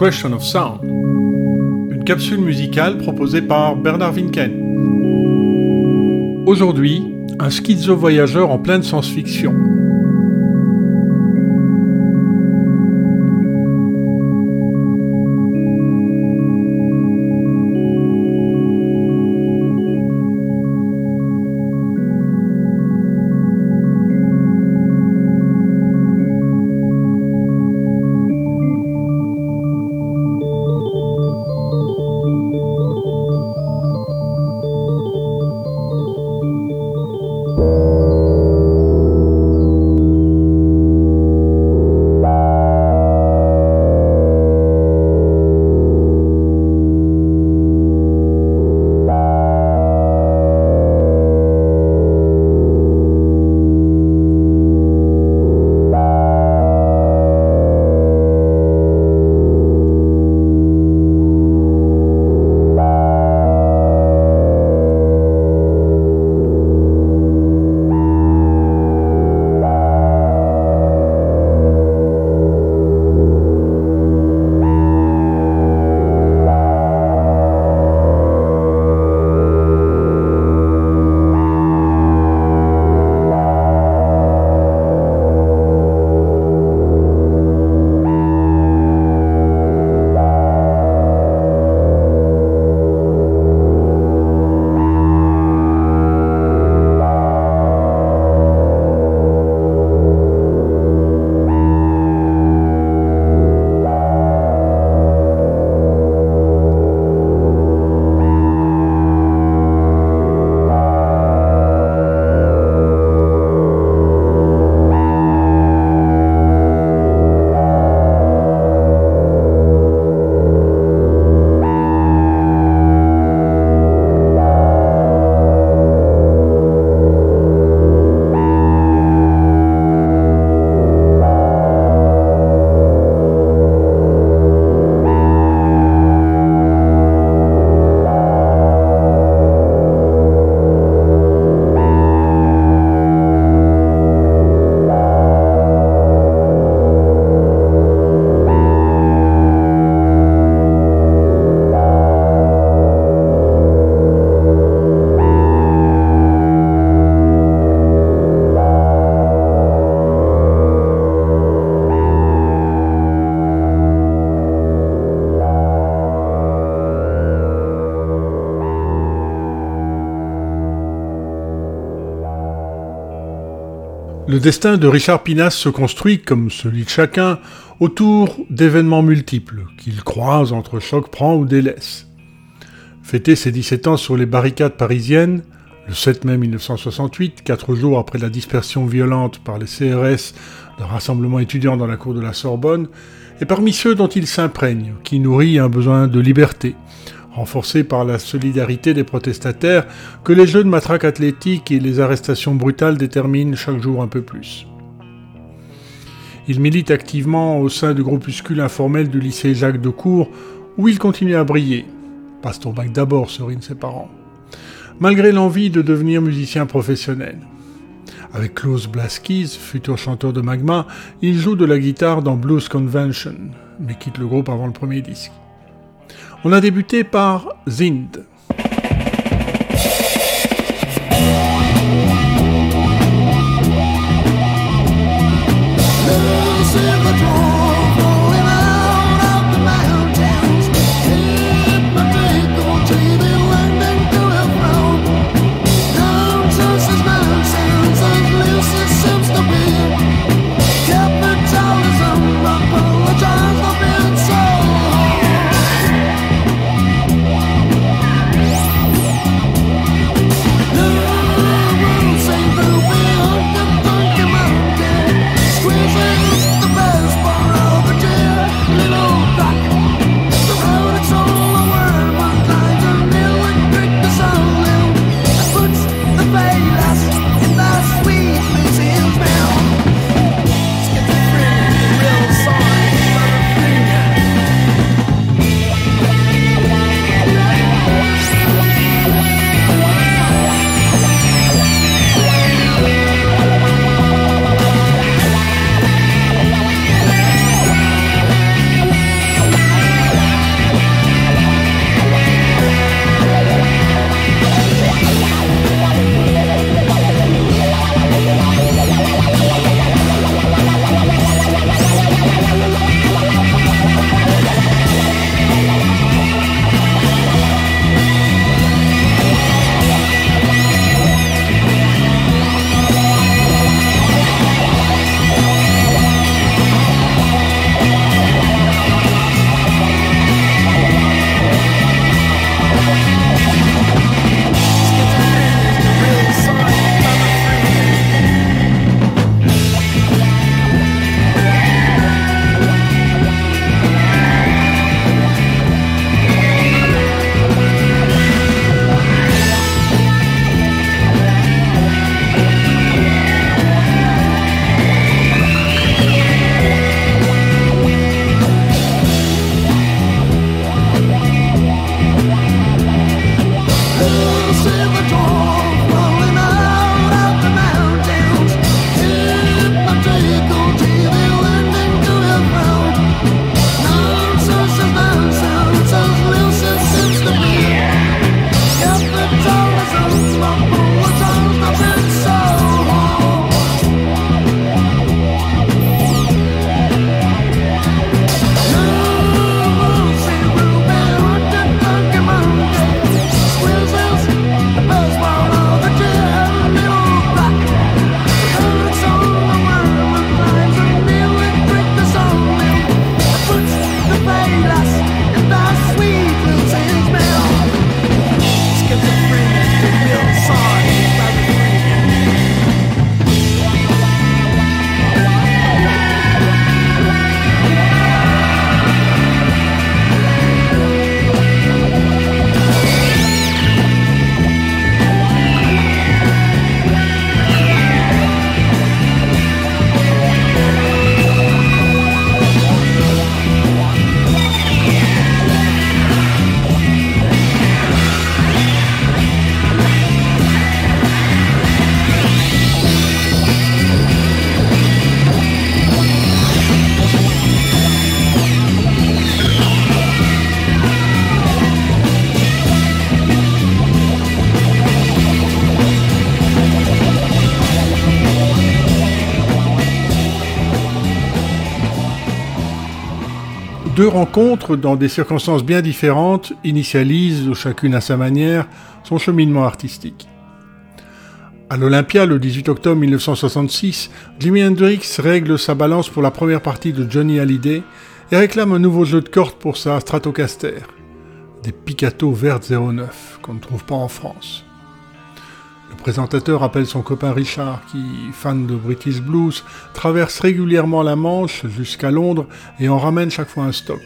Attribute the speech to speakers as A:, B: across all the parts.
A: Question of Sound, une capsule musicale proposée par Bernard Winken. Aujourd'hui, un schizo-voyageur en pleine science-fiction. Le destin de Richard Pinas se construit, comme celui de chacun, autour d'événements multiples, qu'il croise entre choc prend ou délaisse. Fêter ses 17 ans sur les barricades parisiennes, le 7 mai 1968, quatre jours après la dispersion violente par les CRS d'un rassemblement étudiant dans la cour de la Sorbonne, est parmi ceux dont il s'imprègne, qui nourrit un besoin de liberté, renforcé par la solidarité des protestataires que les jeux de matraque athlétique et les arrestations brutales déterminent chaque jour un peu plus. Il milite activement au sein du groupuscule informel du lycée Jacques de Cour, où il continue à briller. Pasteur Bac d'abord, serine ses parents. Malgré l'envie de devenir musicien professionnel. Avec Klaus Blaskis, futur chanteur de Magma, il joue de la guitare dans Blues Convention, mais quitte le groupe avant le premier disque. On a débuté par Zind.
B: Rencontres dans des circonstances bien différentes initialisent, chacune à sa manière, son cheminement artistique. À l'Olympia, le 18 octobre 1966, Jimi Hendrix règle sa balance pour la première partie de Johnny Hallyday et réclame un nouveau jeu de cordes pour sa Stratocaster, des Picato vertes 09 qu'on ne trouve pas en France. Le présentateur appelle son copain Richard, qui, fan de British Blues, traverse régulièrement la Manche jusqu'à Londres et en ramène chaque fois un stock.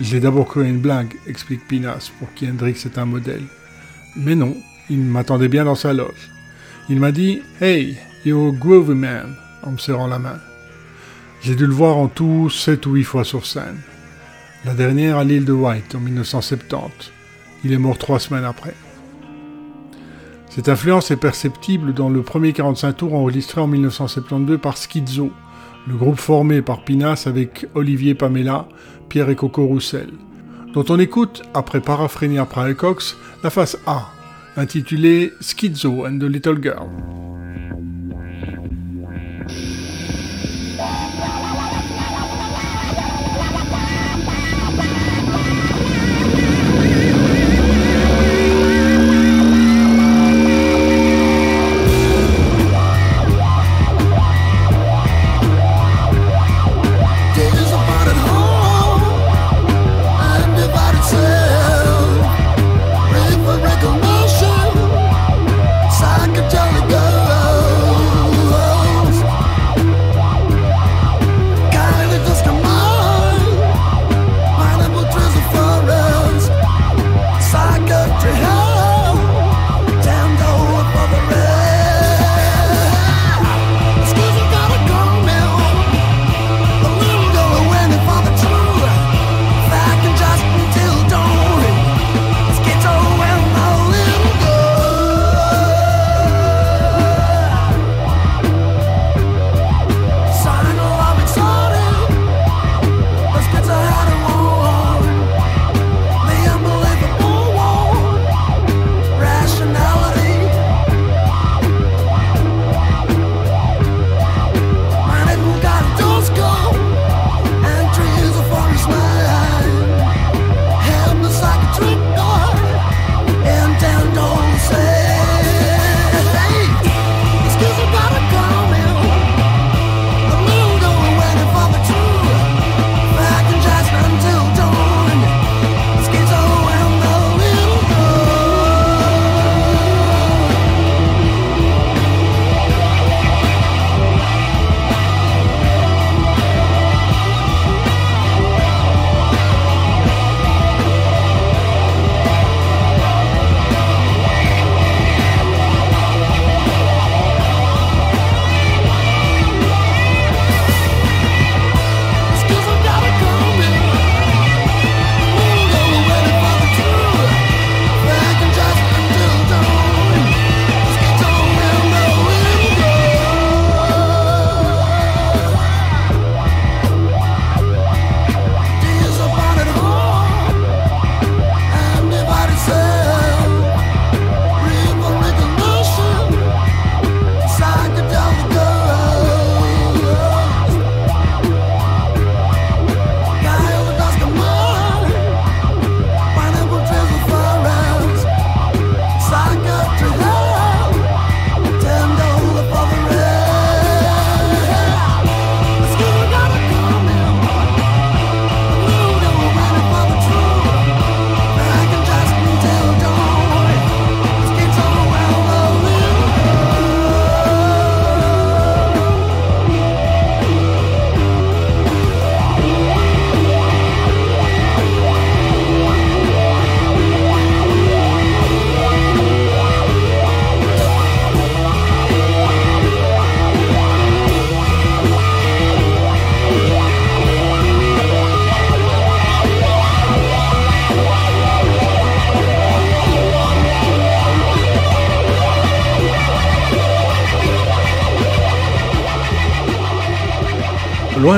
B: J'ai d'abord cru une blague, explique Pinas, pour qui Hendrix est un modèle. Mais non, il m'attendait bien dans sa loge. Il m'a dit Hey, you're a groovy man en me serrant la main. J'ai dû le voir en tout sept ou huit fois sur scène. La dernière à l'île de White en 1970. Il est mort trois semaines après. Cette influence est perceptible dans le premier 45 tours enregistré en 1972 par Schizo, le groupe formé par Pinas avec Olivier Pamela, Pierre et Coco Roussel, dont on écoute, après Paraphrénia Praecox, la face A, intitulée Schizo and the Little Girl.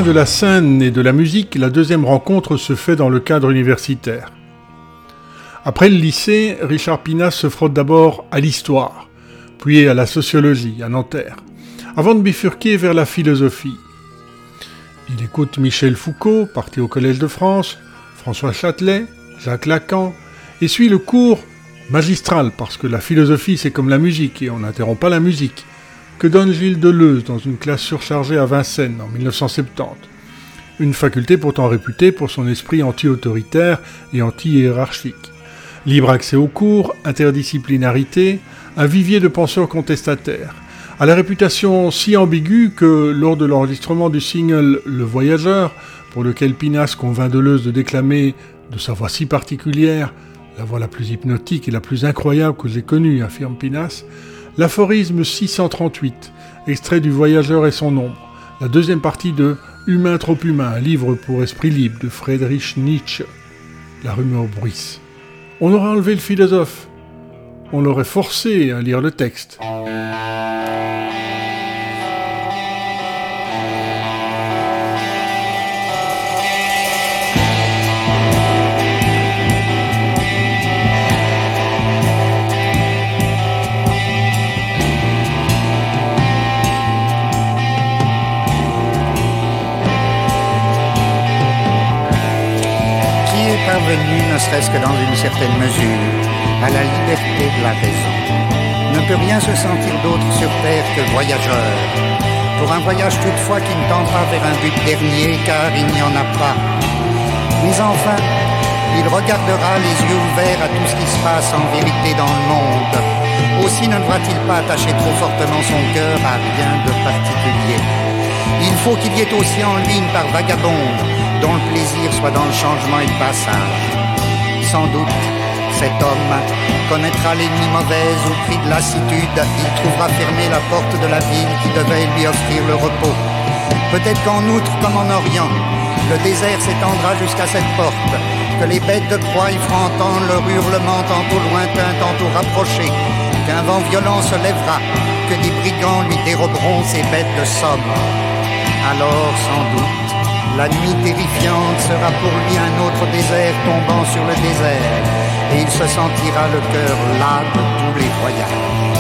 B: De la scène et de la musique, la deuxième rencontre se fait dans le cadre universitaire. Après le lycée, Richard Pinas se frotte d'abord à l'histoire, puis à la sociologie à Nanterre, avant de bifurquer vers la philosophie.
A: Il écoute Michel Foucault, parti au Collège de France, François Châtelet, Jacques Lacan, et suit le cours magistral, parce que la philosophie c'est comme la musique, et on n'interrompt pas la musique, que donne Gilles Deleuze dans une classe surchargée à Vincennes en 1970. Une faculté pourtant réputée pour son esprit anti-autoritaire et anti-hiérarchique. Libre accès aux cours, interdisciplinarité, un vivier de penseurs contestataires, à la réputation si ambiguë que lors de l'enregistrement du single Le Voyageur, pour lequel Pinas convainc Deleuze de déclamer de sa voix si particulière, la voix la plus hypnotique et la plus incroyable que j'ai connue, affirme Pinas, l'aphorisme 638, extrait du Voyageur et son ombre, la deuxième partie de Humain trop humain, livre pour esprit libre de Friedrich Nietzsche, la rumeur bruisse. On aurait enlevé le philosophe, on l'aurait forcé à lire le texte.
C: Ne serait-ce que dans une certaine mesure, à la liberté de la raison. Ne peut rien se sentir d'autre sur Terre que voyageur. Pour un voyage toutefois qui ne tendra vers un but dernier, car il n'y en a pas. Mais enfin, il regardera les yeux ouverts à tout ce qui se passe en vérité dans le monde. Aussi ne devra-t-il pas attacher trop fortement son cœur à rien de particulier. Il faut qu'il y ait aussi en lui une part vagabonde, dont le plaisir soit dans le changement et le passage sans doute. Cet homme connaîtra l'ennemi mauvaise au prix de lassitude. Il trouvera fermée la porte de la ville qui devait lui offrir le repos. Peut-être qu'en outre, comme en Orient, le désert s'étendra jusqu'à cette porte, que les bêtes de proie y feront entendre leur hurlement tantôt lointain, tantôt rapproché, qu'un vent violent se lèvera, que des brigands lui déroberont ses bêtes de somme. Alors, sans doute, la nuit terrifiante sera pour lui un autre désert tombant sur le désert, et il se sentira le cœur las de tous les voyages.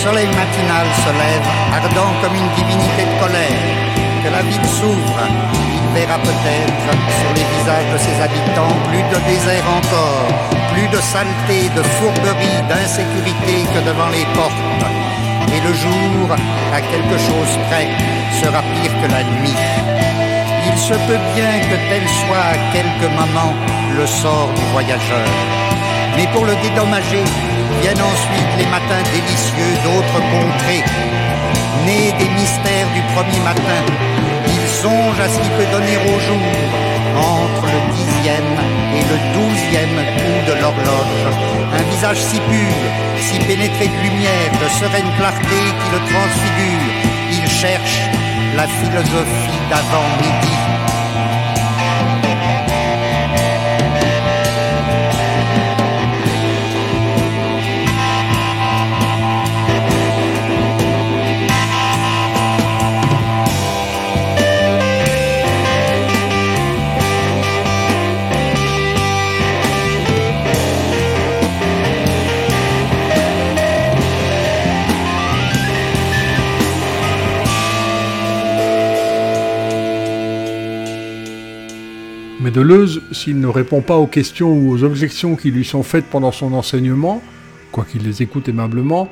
C: Se lève, ardent comme une divinité de colère. Que la ville s'ouvre, il verra peut-être sur les visages de ses habitants plus de désert encore, plus de saleté, de fourberie, d'insécurité que devant les portes. Et le jour, à quelque chose près, sera pire que la nuit. Il se peut bien que tel soit à quelques moments le sort du voyageur. Mais pour le dédommager, Viennent ensuite les matins délicieux d'autres contrées. Nés des mystères du premier matin, ils songent à ce qui peut donner au jour entre le dixième et le douzième coup de l'horloge. Un visage si pur, si pénétré de lumière, de sereine clarté qui le transfigure. Il cherche la philosophie d'avant-midi
A: Deleuze, s'il ne répond pas aux questions ou aux objections qui lui sont faites pendant son enseignement, quoiqu'il les écoute aimablement,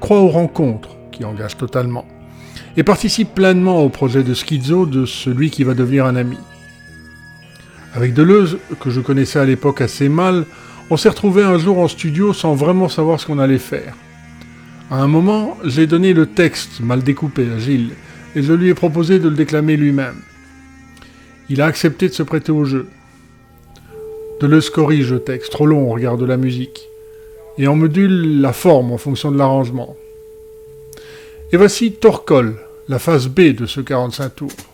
A: croit aux rencontres, qui engagent totalement, et participe pleinement au projet de schizo de celui qui va devenir un ami. Avec Deleuze, que je connaissais à l'époque assez mal, on s'est retrouvé un jour en studio sans vraiment savoir ce qu'on allait faire. À un moment, j'ai donné le texte, mal découpé, à Gilles, et je lui ai proposé de le déclamer lui-même. Il a accepté de se prêter au jeu. Deleuze corrige le texte, trop long au regard de la musique, et en module la forme en fonction de l'arrangement. Et voici Torcol, la phase B de ce 45 tours.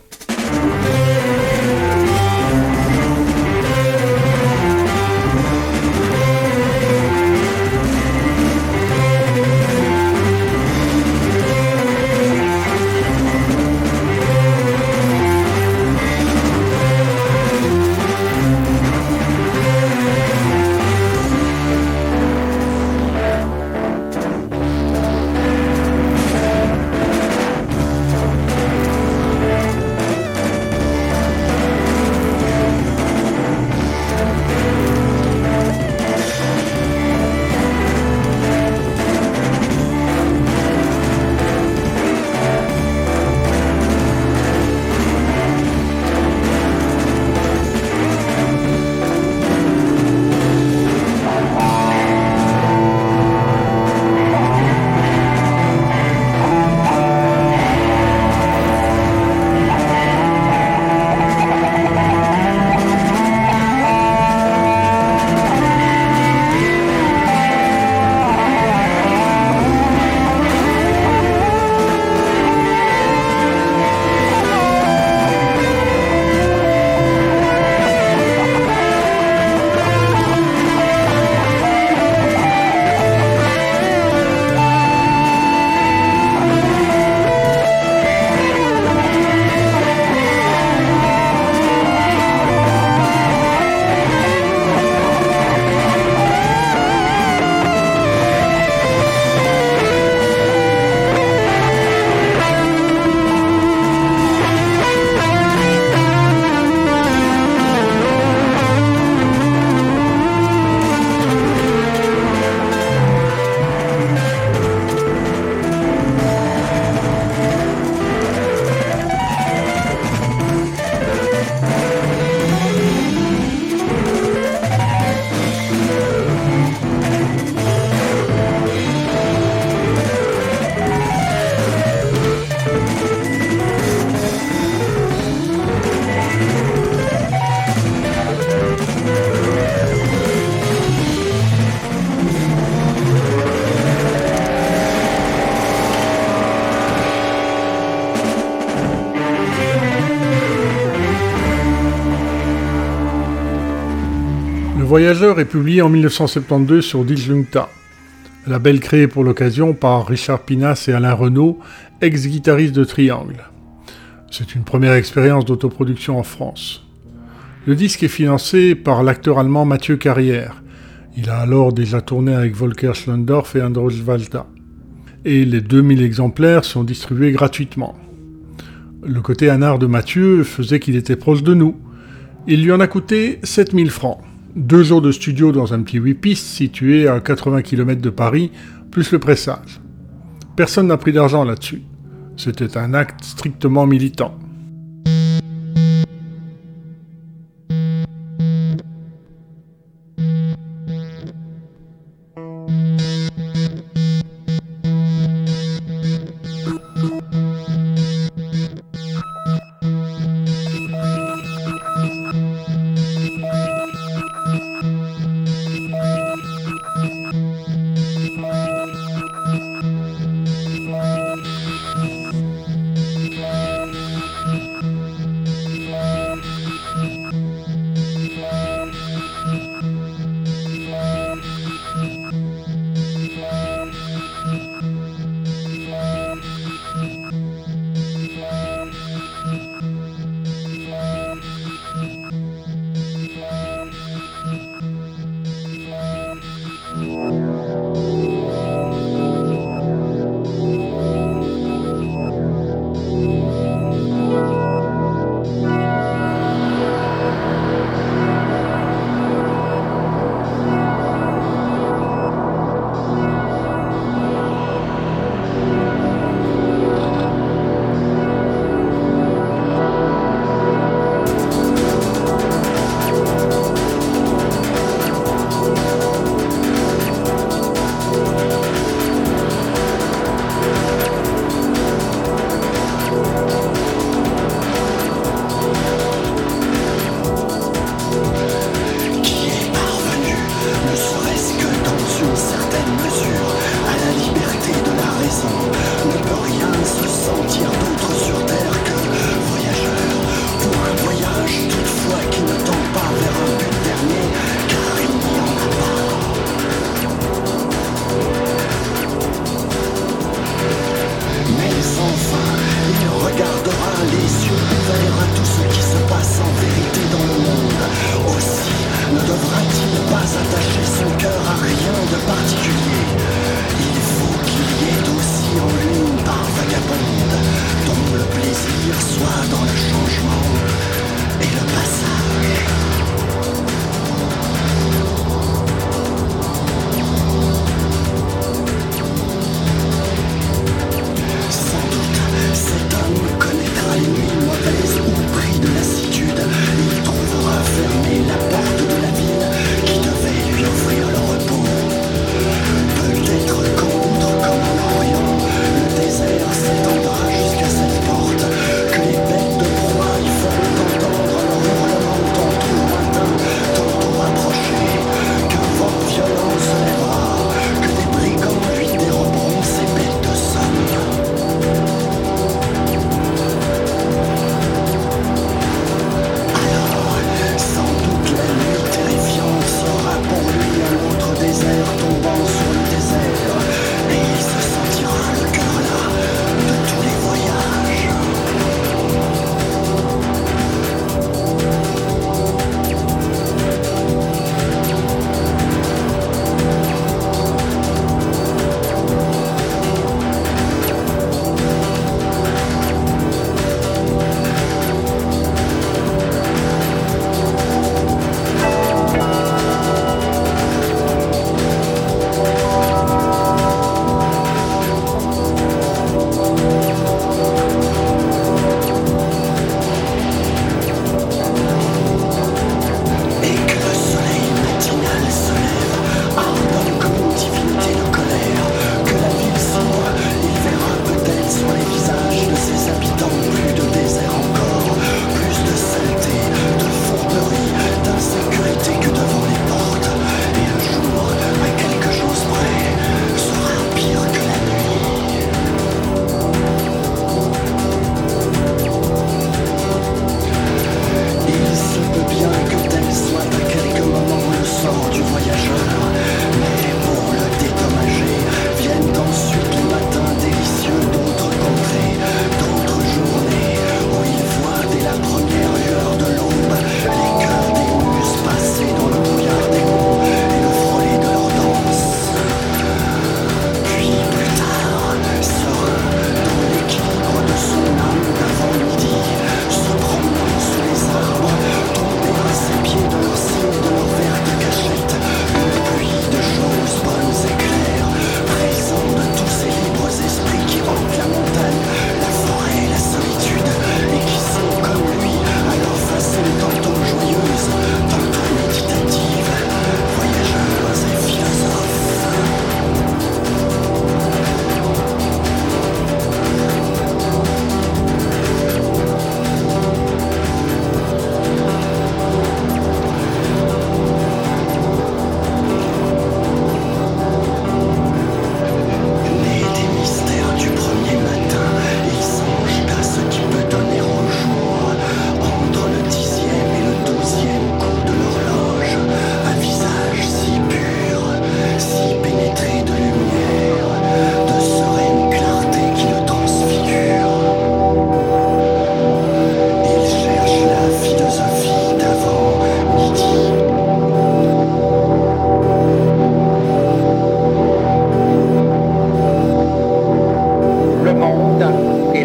A: Voyageur est publié en 1972 sur Disjuncta, label créé pour l'occasion par Richard Pinas et Alain Renaud, ex-guitariste de Triangle. C'est une première expérience d'autoproduction en France. Le disque est financé par l'acteur allemand Mathieu Carrière. Il a alors déjà tourné avec Volker Schlendorf et Andros Valta. Et les 2000 exemplaires sont distribués gratuitement. Le côté anard de Mathieu faisait qu'il était proche de nous. Il lui en a coûté 7000 francs. Deux jours de studio dans un petit 8 pistes situé à 80 km de Paris, plus le pressage. Personne n'a pris d'argent là-dessus. C'était un acte strictement militant.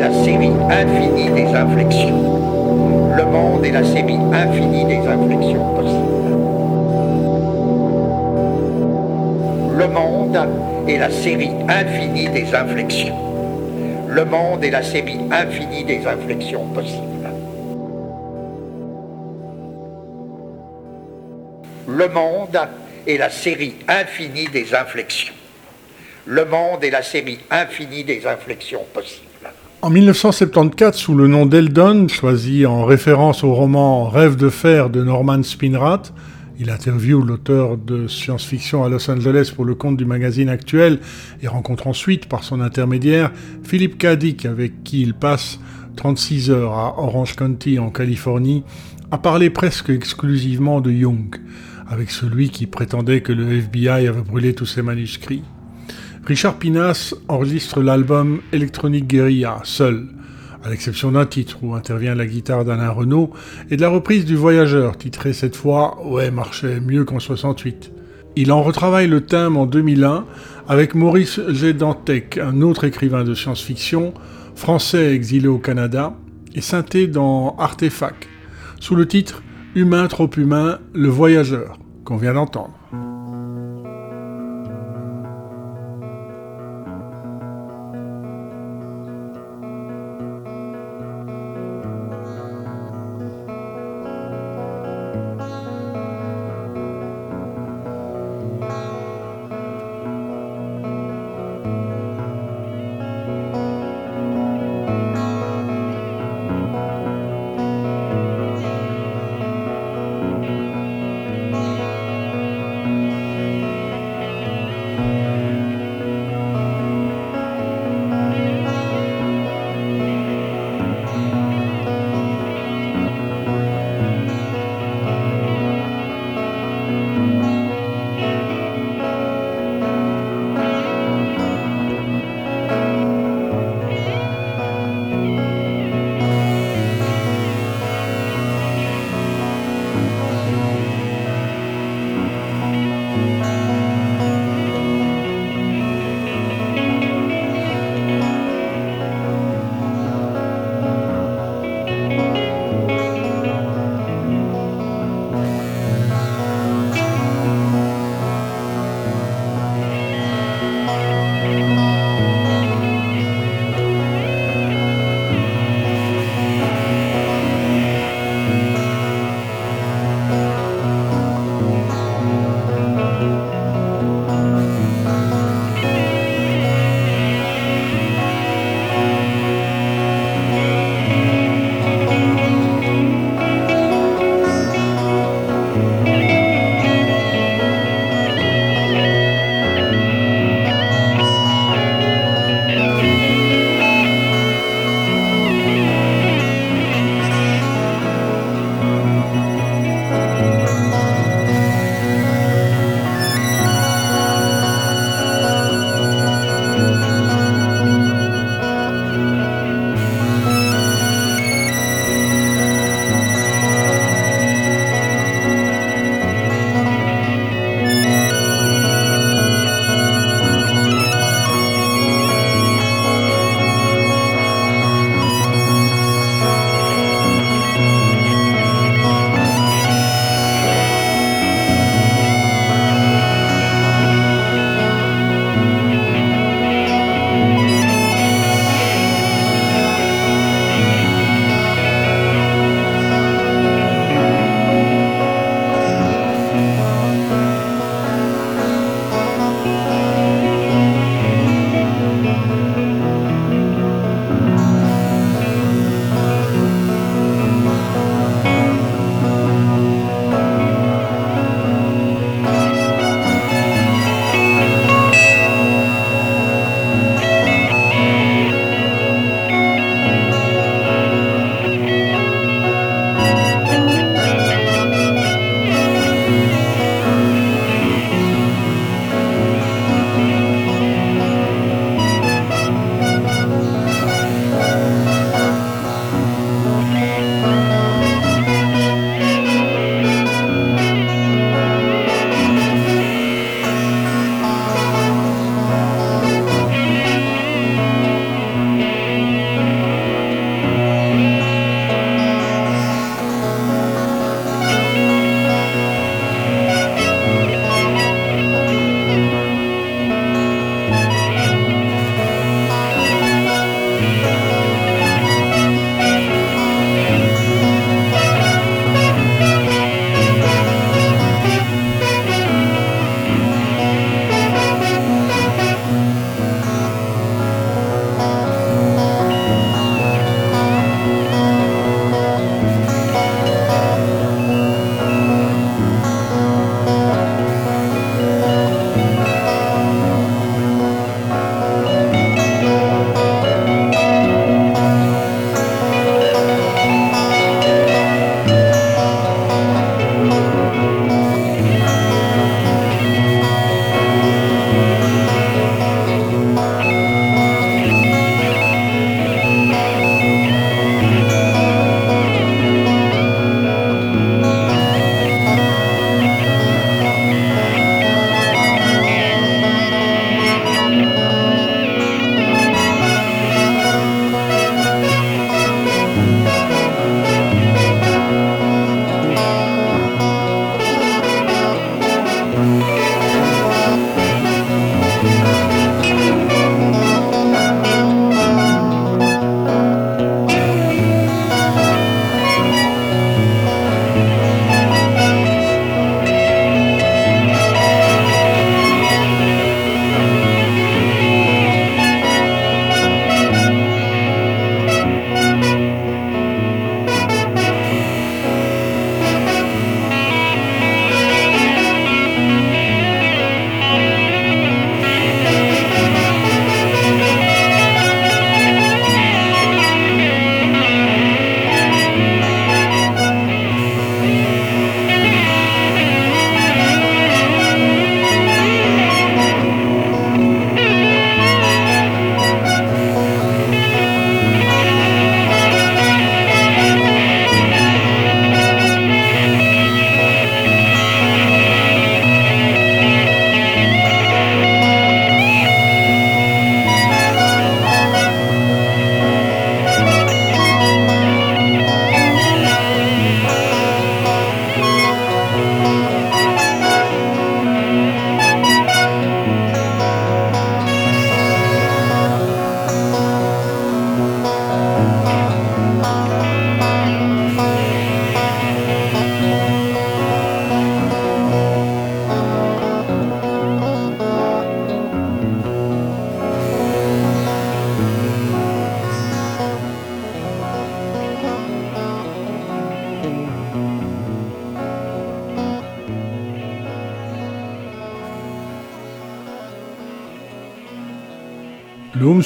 A: la série infinie des inflexions.
C: Le monde est la série infinie des inflexions possibles. Le monde est la série infinie des inflexions. Le monde est la série infinie des inflexions possibles. Le monde est la série infinie des inflexions. Le monde est la série infinie des inflexions possibles.
A: En 1974, sous le nom d'Eldon, choisi en référence au roman Rêve de fer de Norman Spinrad, il interviewe l'auteur de science-fiction à Los Angeles pour le compte du magazine actuel et rencontre ensuite, par son intermédiaire, Philippe Kadik, avec qui il passe 36 heures à Orange County en Californie, à parler presque exclusivement de Jung, avec celui qui prétendait que le FBI avait brûlé tous ses manuscrits. Richard Pinas enregistre l'album Electronic Guerilla seul, à l'exception d'un titre où intervient la guitare d'Alain Renault et de la reprise du Voyageur, titré cette fois Ouais, marchait mieux qu'en 68. Il en retravaille le thème en 2001 avec Maurice G. Un autre écrivain de science-fiction, français exilé au Canada, et synthé dans Artefact, sous le titre Humain trop humain, le voyageur, qu'on vient d'entendre.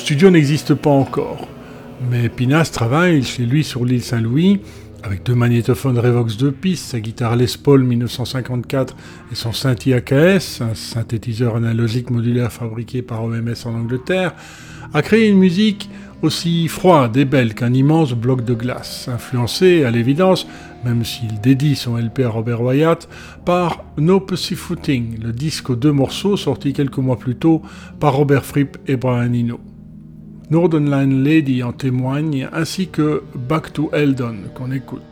A: Studio n'existe pas encore, mais Pinas travaille chez lui sur l'île Saint-Louis avec deux magnétophones Revox de pistes, sa guitare Les Paul 1954 et son Synthi AKS, un synthétiseur analogique modulaire fabriqué par OMS en Angleterre, a créé une musique aussi froide et belle qu'un immense bloc de glace, influencé à l'évidence, même s'il dédie son LP à Robert Wyatt, par No Pussyfooting, le disque aux deux morceaux sorti quelques mois plus tôt par Robert Fripp et Brian Eno. Northern Line Lady en témoigne, ainsi que Back to Eldon qu'on écoute.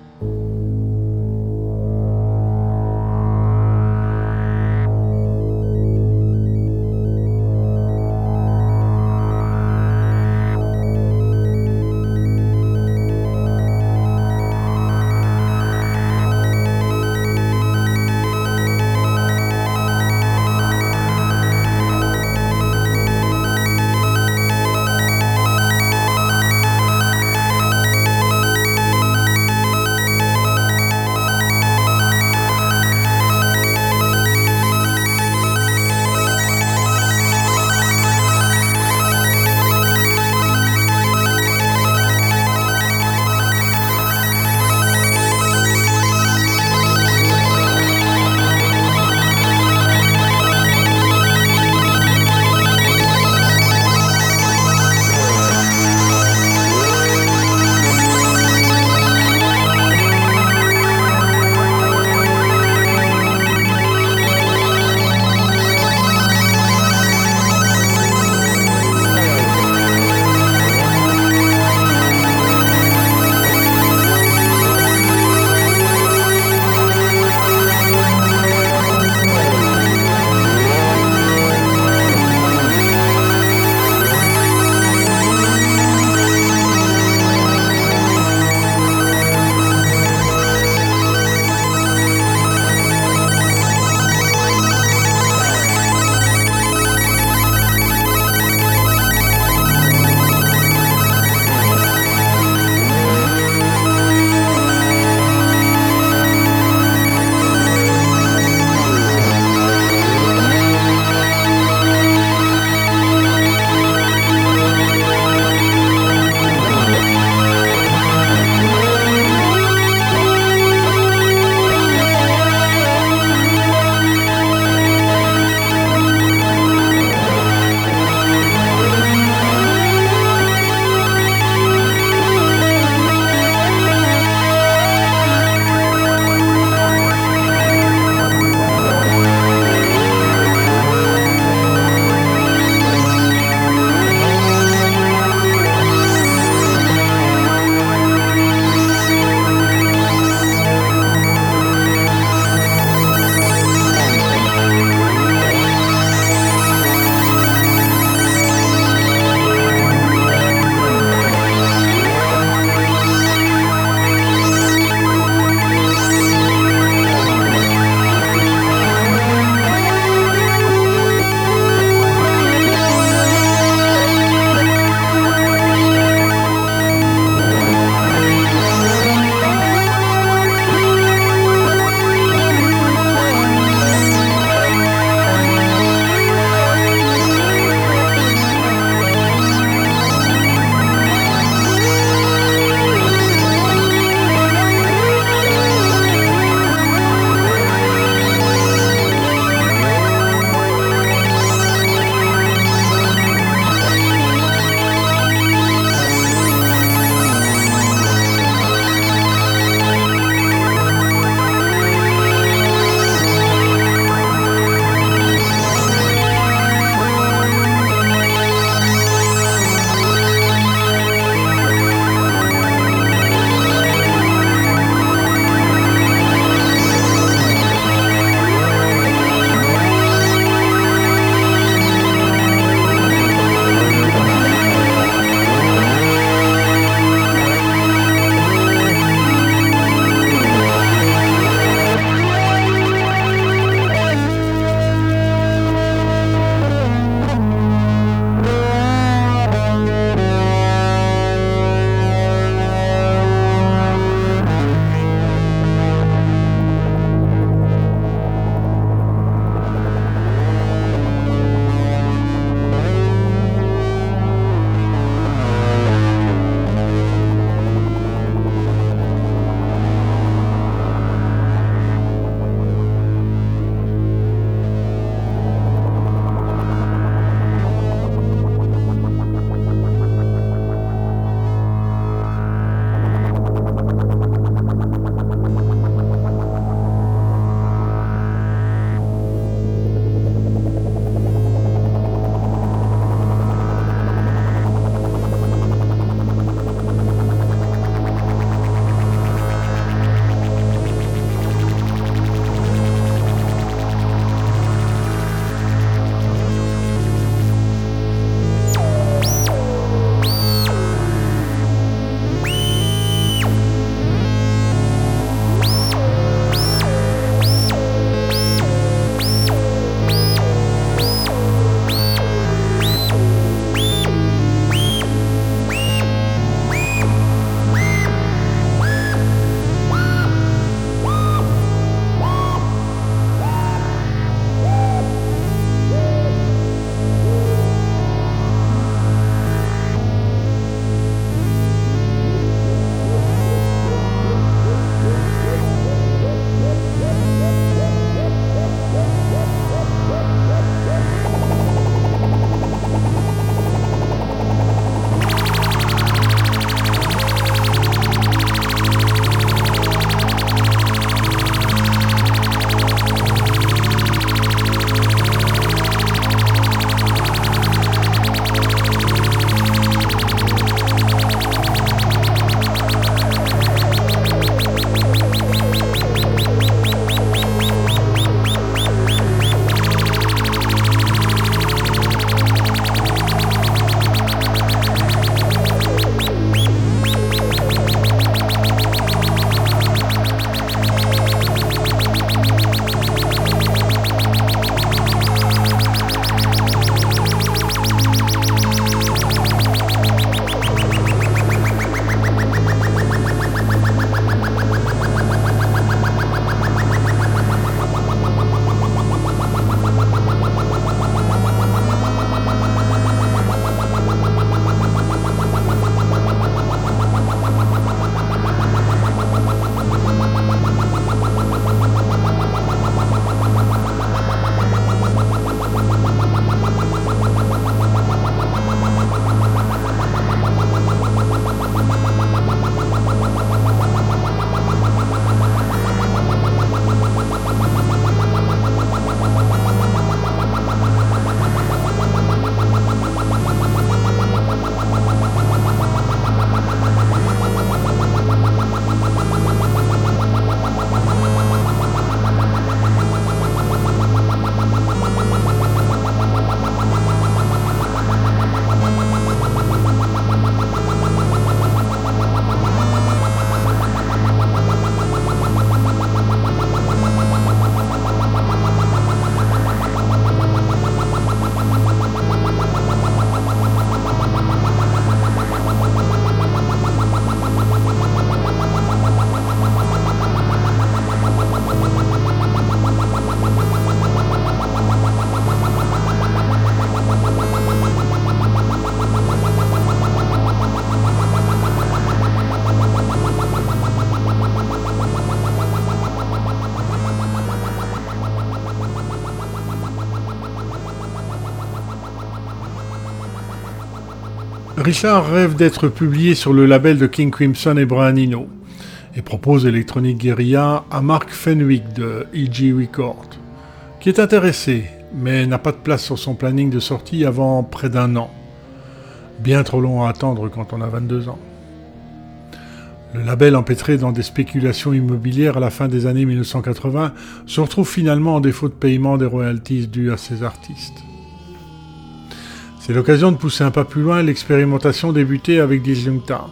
A: Richard rêve d'être publié sur le label de King Crimson et Brian Eno et propose Electronic Guerilla à Mark Fenwick de EG Record, qui est intéressé, mais n'a pas de place sur son planning de sortie avant près d'un an. Bien trop long à attendre quand on a 22 ans. Le label empêtré dans des spéculations immobilières à la fin des années 1980 se retrouve finalement en défaut de paiement des royalties dues à ses artistes. C'est l'occasion de pousser un pas plus loin l'expérimentation débutée avec Disjuncta,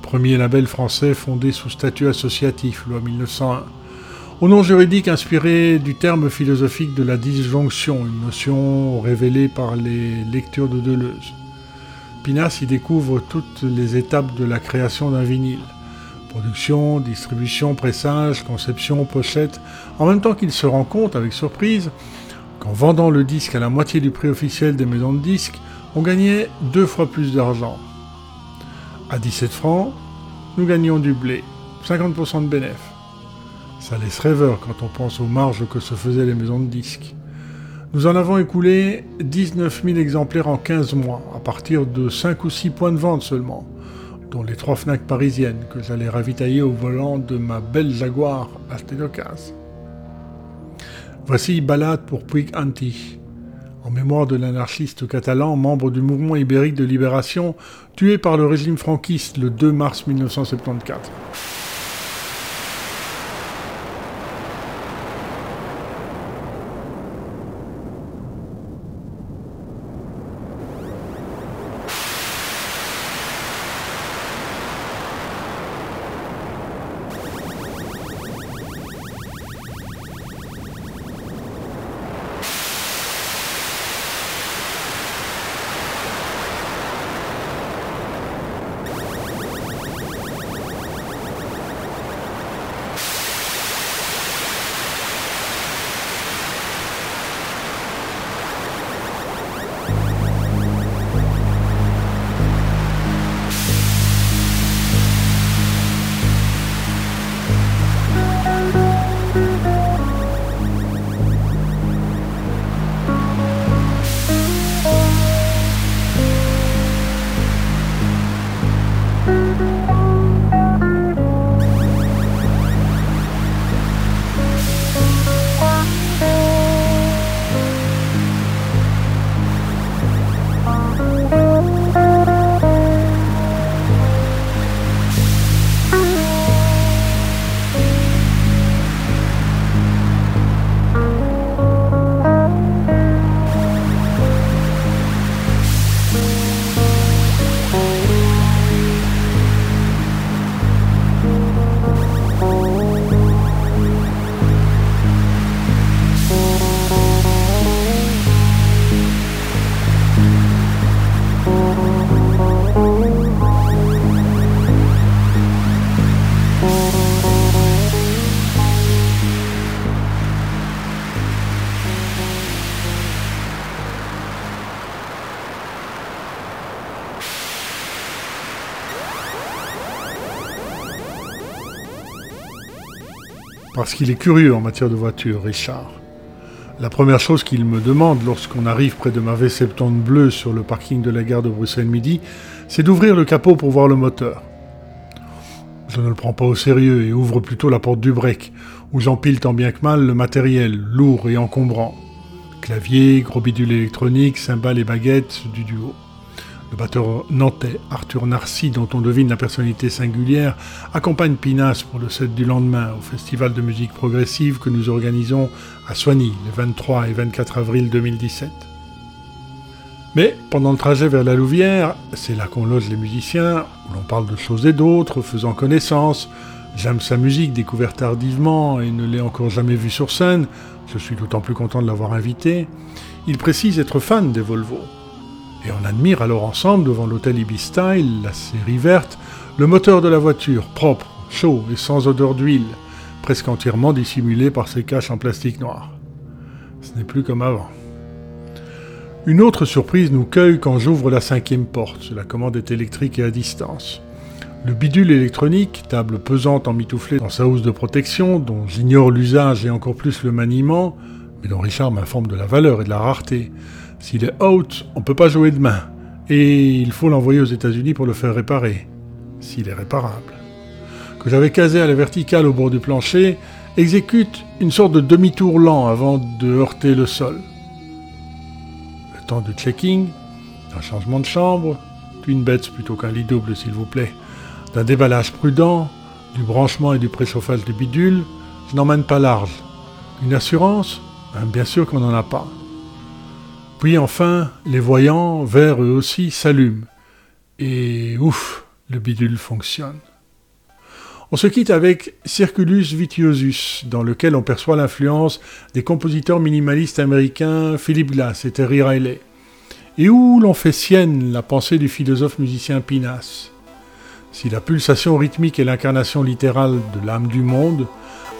A: premier label français fondé sous statut associatif, loi 1901, au nom juridique inspiré du terme philosophique de la disjonction, une notion révélée par les lectures de Deleuze. Pinas y découvre toutes les étapes de la création d'un vinyle. Production, distribution, pressage, conception, pochette, en même temps qu'il se rend compte, avec surprise, qu'en vendant le disque à la moitié du prix officiel des maisons de disques, on gagnait deux fois plus d'argent. À 17 francs, nous gagnions du blé, 50% de bénéfice. Ça laisse rêveur quand on pense aux marges que se faisaient les maisons de disques. Nous en avons écoulé 19 000 exemplaires en 15 mois, à partir de 5 ou 6 points de vente seulement, dont les trois FNAC parisiennes que j'allais ravitailler au volant de ma belle Jaguar d'occasion. Voici Balade pour Puig Anti, en mémoire de l'anarchiste catalan, membre du mouvement ibérique de libération, tué par le régime franquiste le 2 mars 1974. Parce qu'il est curieux en matière de voiture, Richard. La première chose qu'il me demande lorsqu'on arrive près de ma V70 bleue sur le parking de la gare de Bruxelles-Midi, c'est d'ouvrir le capot pour voir le moteur. Je ne le prends pas au sérieux et ouvre plutôt la porte du break, où j'empile tant bien que mal le matériel, lourd et encombrant. Clavier, gros bidule électronique, cymbales et baguettes du duo. Le batteur nantais Arthur Narcy, dont on devine la personnalité singulière, accompagne Pinas pour le set du lendemain au festival de musique progressive que nous organisons à Soigny les 23 et 24 avril 2017. Mais pendant le trajet vers la Louvière, c'est là qu'on loge les musiciens, où l'on parle de choses et d'autres, faisant connaissance. J'aime sa musique, découverte tardivement et ne l'ai encore jamais vue sur scène. Je suis d'autant plus content de l'avoir invité. Il précise être fan des Volvo. Et on admire alors ensemble, devant l'hôtel Ibis Style, la série verte, le moteur de la voiture, propre, chaud et sans odeur d'huile, presque entièrement dissimulé par ses caches en plastique noir. Ce n'est plus comme avant. Une autre surprise nous cueille quand j'ouvre la cinquième porte. La commande est électrique et à distance. Le bidule électronique, table pesante emmitouflée dans sa housse de protection, dont j'ignore l'usage et encore plus le maniement, mais dont Richard m'informe de la valeur et de la rareté, s'il est out, on ne peut pas jouer demain. et il faut l'envoyer aux États-Unis pour le faire réparer, s'il est réparable. Que j'avais casé à la verticale au bord du plancher, exécute une sorte de demi-tour lent avant de heurter le sol. Le temps de checking, d'un changement de chambre, une bête plutôt qu'un lit double s'il vous plaît, d'un déballage prudent, du branchement et du préchauffage du bidule, je n'emmène pas large. Une assurance? Ben, Bien sûr qu'on n'en a pas. Puis enfin, les voyants, verts eux aussi, s'allument. Et ouf, le bidule fonctionne. On se quitte avec Circulus Vitiosus, dans lequel on perçoit l'influence des compositeurs minimalistes américains Philip Glass et Terry Riley, et où l'on fait sienne la pensée du philosophe musicien Pinas. Si la pulsation rythmique est l'incarnation littérale de l'âme du monde,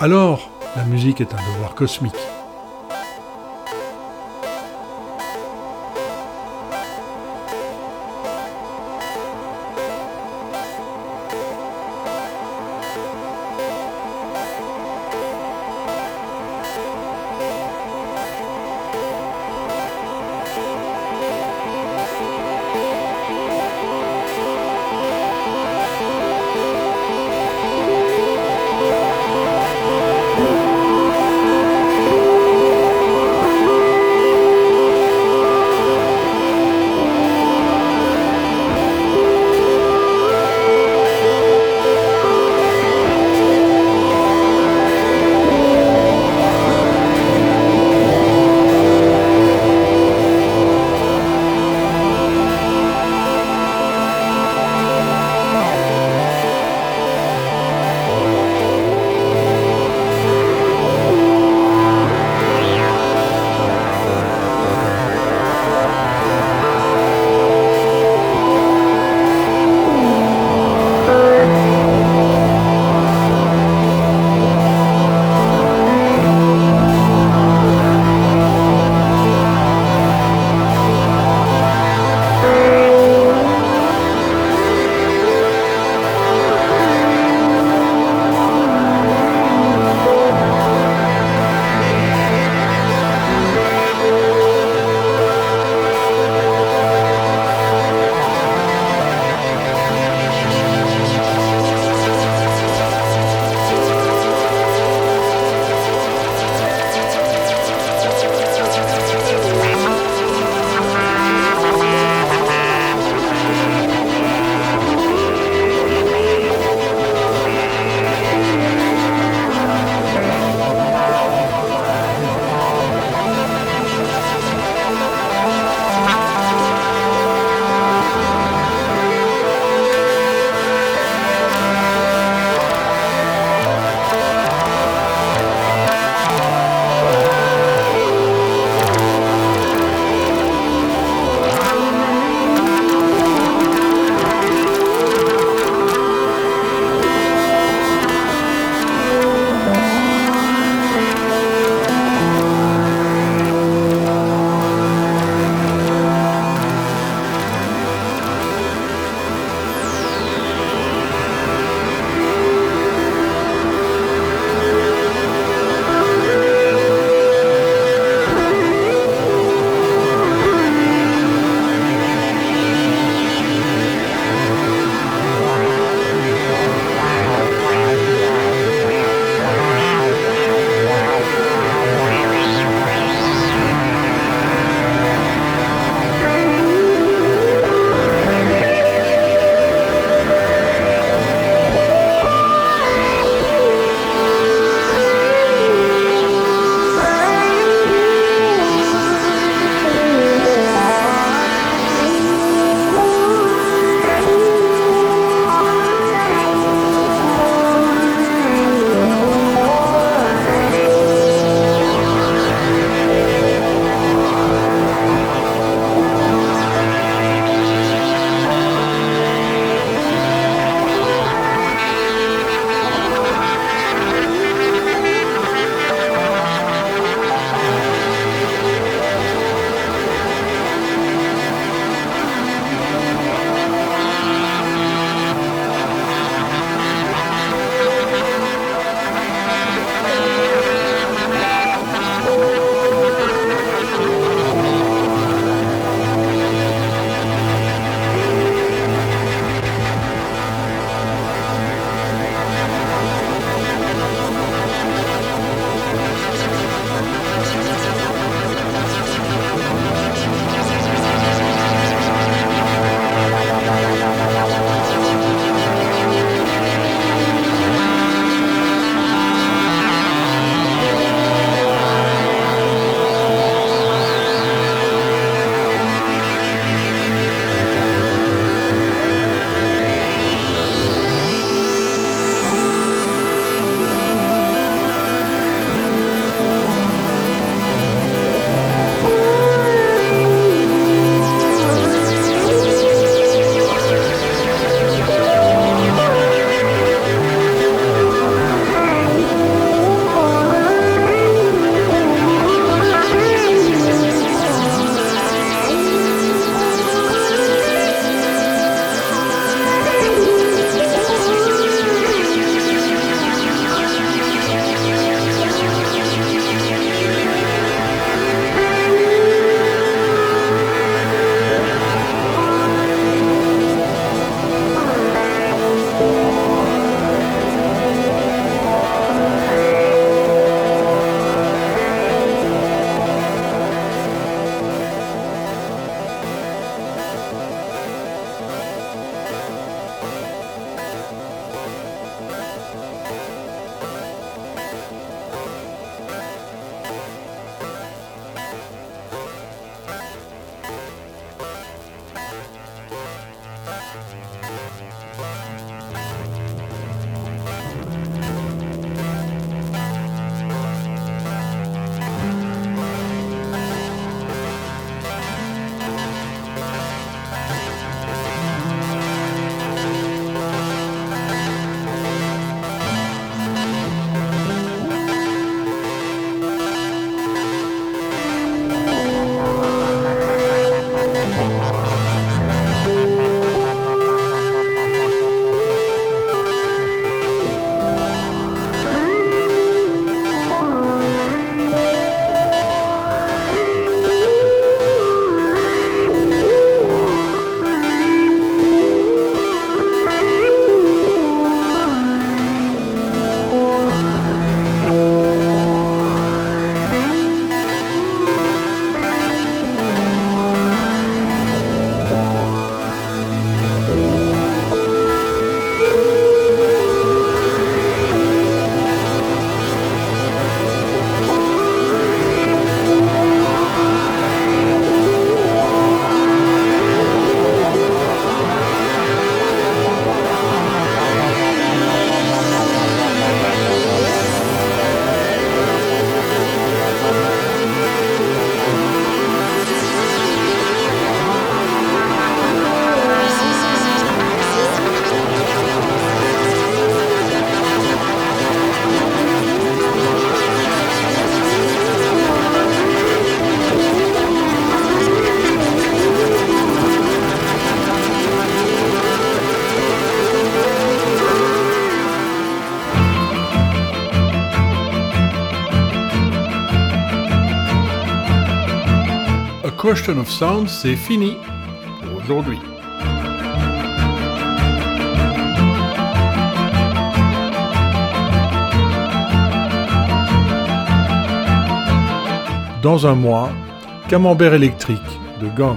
A: alors la musique est un devoir cosmique. Question of Sound, c'est fini pour aujourd'hui. Dans un mois, Camembert électrique de Gang.